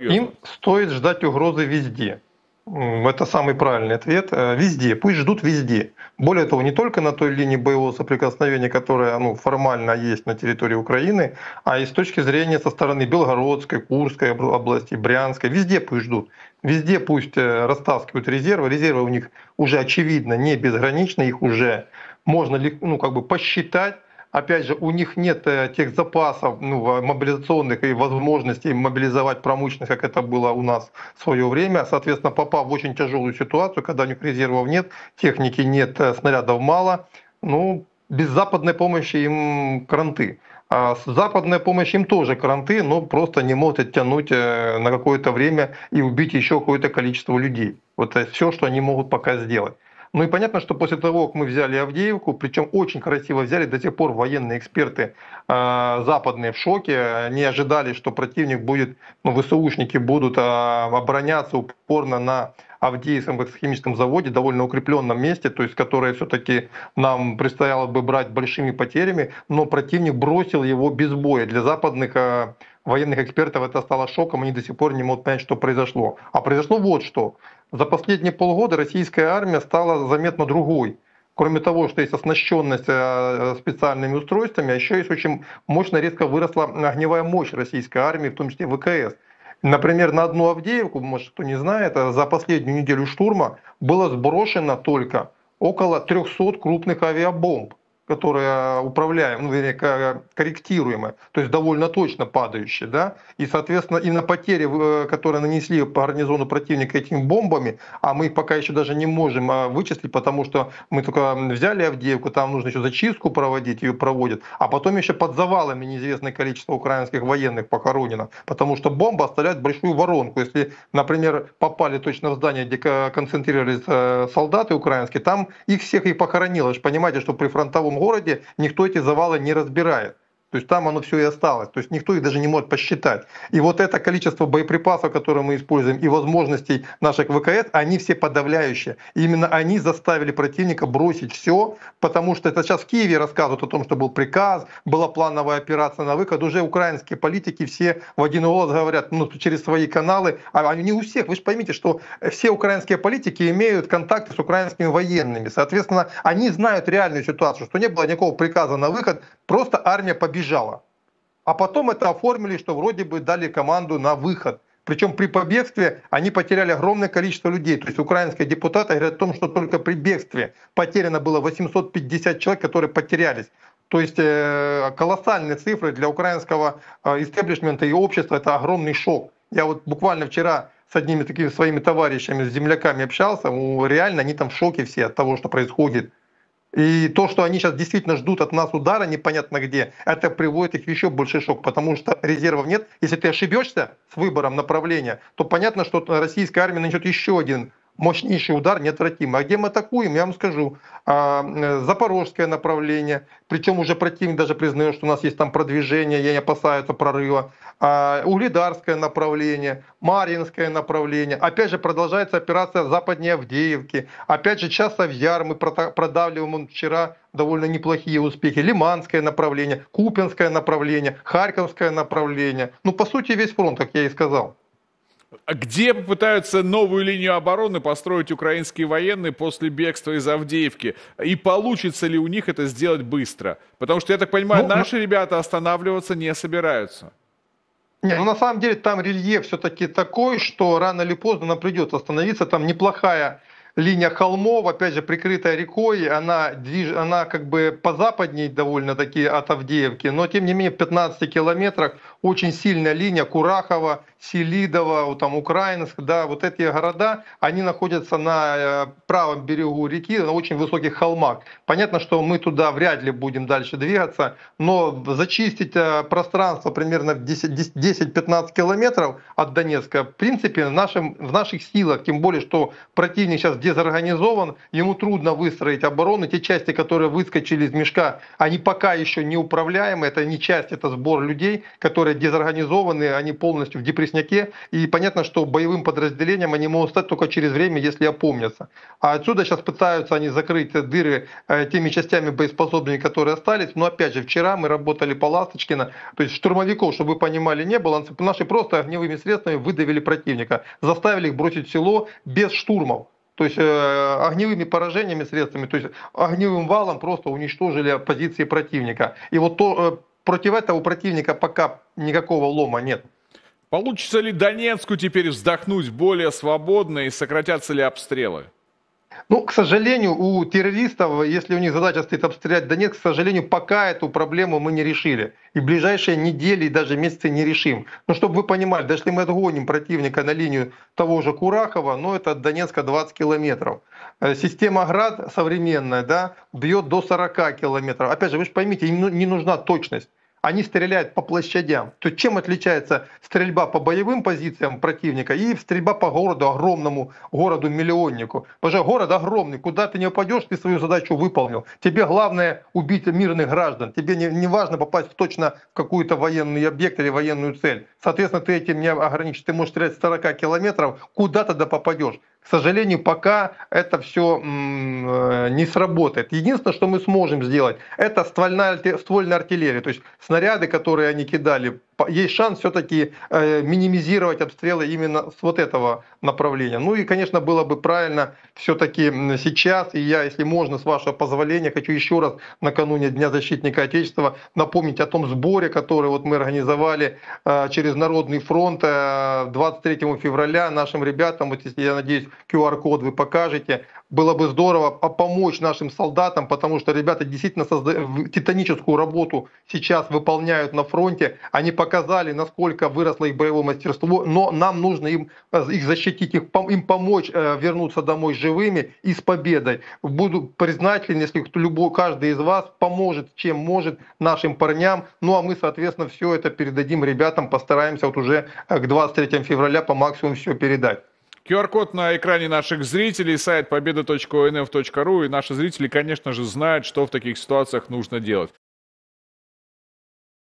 Им стоит ждать угрозы везде. Это самый правильный ответ. Э, везде. Пусть ждут везде. Более того, не только на той линии боевого соприкосновения, которая ну, формально есть на территории Украины, а и с точки зрения со стороны Белгородской, Курской области, Брянской. Везде пусть ждут. Везде пусть э, растаскивают резервы. Резервы у них уже очевидно не безграничны, их уже можно ну, как бы посчитать опять же, у них нет э, тех запасов ну, мобилизационных и возможностей мобилизовать промышленность, как это было у нас в свое время. Соответственно, попав в очень тяжелую ситуацию, когда у них резервов нет, техники нет, э, снарядов мало, ну, без западной помощи им кранты. А западная помощь им тоже кранты, но просто не могут оттянуть э, на какое-то время и убить еще какое-то количество людей. Вот это все, что они могут пока сделать. Ну и понятно, что после того, как мы взяли Авдеевку, причем очень красиво взяли, до сих пор военные эксперты э, западные в шоке, не ожидали, что противник будет, ну, ВСУшники будут э, обороняться упорно на Авдеевском химическом заводе, довольно укрепленном месте, то есть которое все-таки нам предстояло бы брать большими потерями, но противник бросил его без боя. Для западных э, военных экспертов это стало шоком, они до сих пор не могут понять, что произошло. А произошло вот что. За последние полгода российская армия стала заметно другой. Кроме того, что есть оснащенность э, специальными устройствами, а еще есть очень мощно резко выросла огневая мощь российской армии, в том числе ВКС. Например, на одну Авдеевку, может кто не знает, э, за последнюю неделю штурма было сброшено только около 300 крупных авиабомб которые управляем, ну, вернее, корректируемые, то есть довольно точно падающие, да, и, соответственно, и на потери, э, которые нанесли по гарнизону противника этими бомбами, а мы их пока еще даже не можем а, вычислить, потому что мы только взяли Авдеевку, там нужно еще зачистку проводить, ее проводят, а потом еще под завалами неизвестное количество украинских военных похоронено, потому что бомба оставляет большую воронку. Если, например, попали точно в здание, где концентрировались э, солдаты украинские, там их всех и похоронило. Понимаете, что при фронтовом городе никто эти завалы не разбирает. То есть там оно все и осталось. То есть никто их даже не может посчитать. И вот это количество боеприпасов, которые мы используем, и возможностей наших ВКС, они все подавляющие. И именно они заставили противника бросить все, потому что это сейчас в Киеве рассказывают о том, что был приказ, была плановая операция на выход. Уже украинские политики все в один голос говорят ну, через свои каналы. А они не у всех. Вы же поймите, что все украинские политики имеют контакты с украинскими военными. Соответственно, они знают реальную ситуацию, что не было никакого приказа на выход, просто армия победила бежала. А потом это оформили, что вроде бы дали команду на выход. Причем при побегстве они потеряли огромное количество людей. То есть украинские депутаты говорят о том, что только при бегстве потеряно было 850 человек, которые потерялись. То есть э, колоссальные цифры для украинского э, истеблишмента и общества. Это огромный шок. Я вот буквально вчера с одними такими своими товарищами, с земляками общался, реально они там в шоке все от того, что происходит. И то, что они сейчас действительно ждут от нас удара непонятно где, это приводит их в еще больший шок, потому что резервов нет. Если ты ошибешься с выбором направления, то понятно, что российская армия нанесет еще один мощнейший удар неотвратимый. А где мы атакуем, я вам скажу. А, э, запорожское направление, причем уже противник даже признает, что у нас есть там продвижение, я не опасаются прорыва. А, Угледарское направление, Маринское направление. Опять же продолжается операция западнее Авдеевки. Опять же Часов Яр мы продавливаем вчера довольно неплохие успехи. Лиманское направление, Купинское направление, Харьковское направление. Ну, по сути, весь фронт, как я и сказал. Где попытаются новую линию обороны построить украинские военные после бегства из Авдеевки? И получится ли у них это сделать быстро? Потому что, я так понимаю, ну, наши ну... ребята останавливаться не собираются. Не, ну на самом деле там рельеф все-таки такой, что рано или поздно нам придется остановиться. Там неплохая линия холмов, опять же, прикрытая рекой, она, движ... она как бы позападней довольно-таки от Авдеевки, но тем не менее в 15 километрах очень сильная линия Курахова, Селидово, там Украинск, да, вот эти города, они находятся на э, правом берегу реки, на очень высоких холмах. Понятно, что мы туда вряд ли будем дальше двигаться, но зачистить э, пространство примерно 10-15 километров от Донецка, в принципе, в, нашем, в наших силах, тем более, что противник сейчас дезорганизован, ему трудно выстроить оборону. Те части, которые выскочили из мешка, они пока еще не управляемы. Это не часть, это сбор людей, которые дезорганизованы, они полностью в депрессняке. И понятно, что боевым подразделением они могут стать только через время, если опомнятся. А отсюда сейчас пытаются они закрыть дыры э, теми частями боеспособными, которые остались. Но опять же, вчера мы работали по Ласточкина, то есть штурмовиков, чтобы вы понимали, не было. Наши просто огневыми средствами выдавили противника, заставили их бросить село без штурмов. То есть э, огневыми поражениями средствами, то есть огневым валом просто уничтожили позиции противника. И вот то, э, против этого противника пока никакого лома нет. Получится ли Донецку теперь вздохнуть более свободно и сократятся ли обстрелы? Ну, к сожалению, у террористов, если у них задача стоит обстрелять Донецк, к сожалению, пока эту проблему мы не решили. И в ближайшие недели и даже месяцы не решим. Но чтобы вы понимали, даже если мы отгоним противника на линию того же Курахова, ну это от Донецка 20 километров. Э, система ГРАД современная, да, бьет до 40 километров. Опять же, вы же поймите, им ну, не нужна точность они стреляют по площадям. То чем отличается стрельба по боевым позициям противника и стрельба по городу, огромному городу-миллионнику? Потому что город огромный, куда ты не упадешь, ты свою задачу выполнил. Тебе главное убить мирных граждан. Тебе не, не важно попасть точно в какую-то военный объект или военную цель. Соответственно, ты этим не ограничишь. Ты можешь стрелять с 40 километров, куда тогда попадешь? К сожалению, пока это все э, не сработает. Единственное, что мы сможем сделать, это ствольная, ствольная артиллерия. То есть снаряды, которые они кидали есть шанс все-таки э, минимизировать обстрелы именно с вот этого направления. Ну и, конечно, было бы правильно все-таки сейчас, и я, если можно, с вашего позволения, хочу еще раз накануне Дня защитника Отечества напомнить о том сборе, который вот мы организовали э, через Народный фронт 23 э, февраля нашим ребятам, вот если, я надеюсь, QR-код вы покажете, было бы здорово помочь нашим солдатам, потому что ребята действительно созда... титаническую работу сейчас выполняют на фронте. Они показали, насколько выросло их боевое мастерство, но нам нужно им, э, их защитить, их, им помочь э, вернуться домой живыми и с победой. Буду признателен, если кто, любой, каждый из вас поможет, чем может нашим парням. Ну а мы, соответственно, все это передадим ребятам, постараемся вот уже э, к 23 февраля по максимуму все передать. QR-код на экране наших зрителей, сайт победа.онф.ру, и наши зрители, конечно же, знают, что в таких ситуациях нужно делать.